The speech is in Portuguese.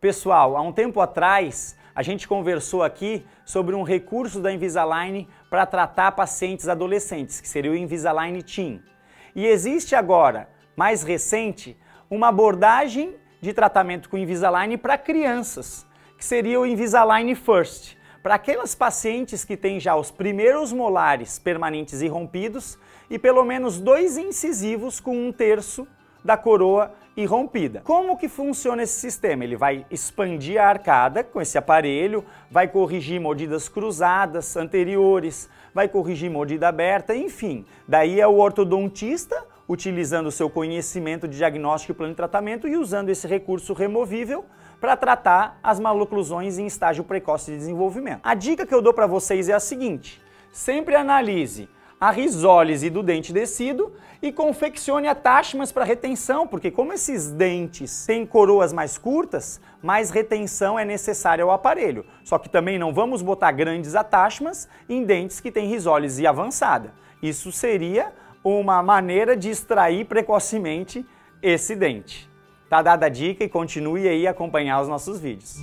Pessoal, há um tempo atrás a gente conversou aqui sobre um recurso da Invisalign para tratar pacientes adolescentes, que seria o Invisalign Teen. E existe agora, mais recente, uma abordagem de tratamento com Invisalign para crianças, que seria o Invisalign First, para aquelas pacientes que têm já os primeiros molares permanentes e rompidos e pelo menos dois incisivos com um terço da coroa irrompida. Como que funciona esse sistema? Ele vai expandir a arcada com esse aparelho, vai corrigir mordidas cruzadas anteriores, vai corrigir mordida aberta, enfim. Daí é o ortodontista utilizando o seu conhecimento de diagnóstico e plano de tratamento e usando esse recurso removível para tratar as maloclusões em estágio precoce de desenvolvimento. A dica que eu dou para vocês é a seguinte: sempre analise a risólise do dente descido e confeccione attachments para retenção, porque como esses dentes têm coroas mais curtas, mais retenção é necessária ao aparelho. Só que também não vamos botar grandes attachments em dentes que têm risólise avançada. Isso seria uma maneira de extrair precocemente esse dente. Tá dada a dica e continue aí a acompanhar os nossos vídeos.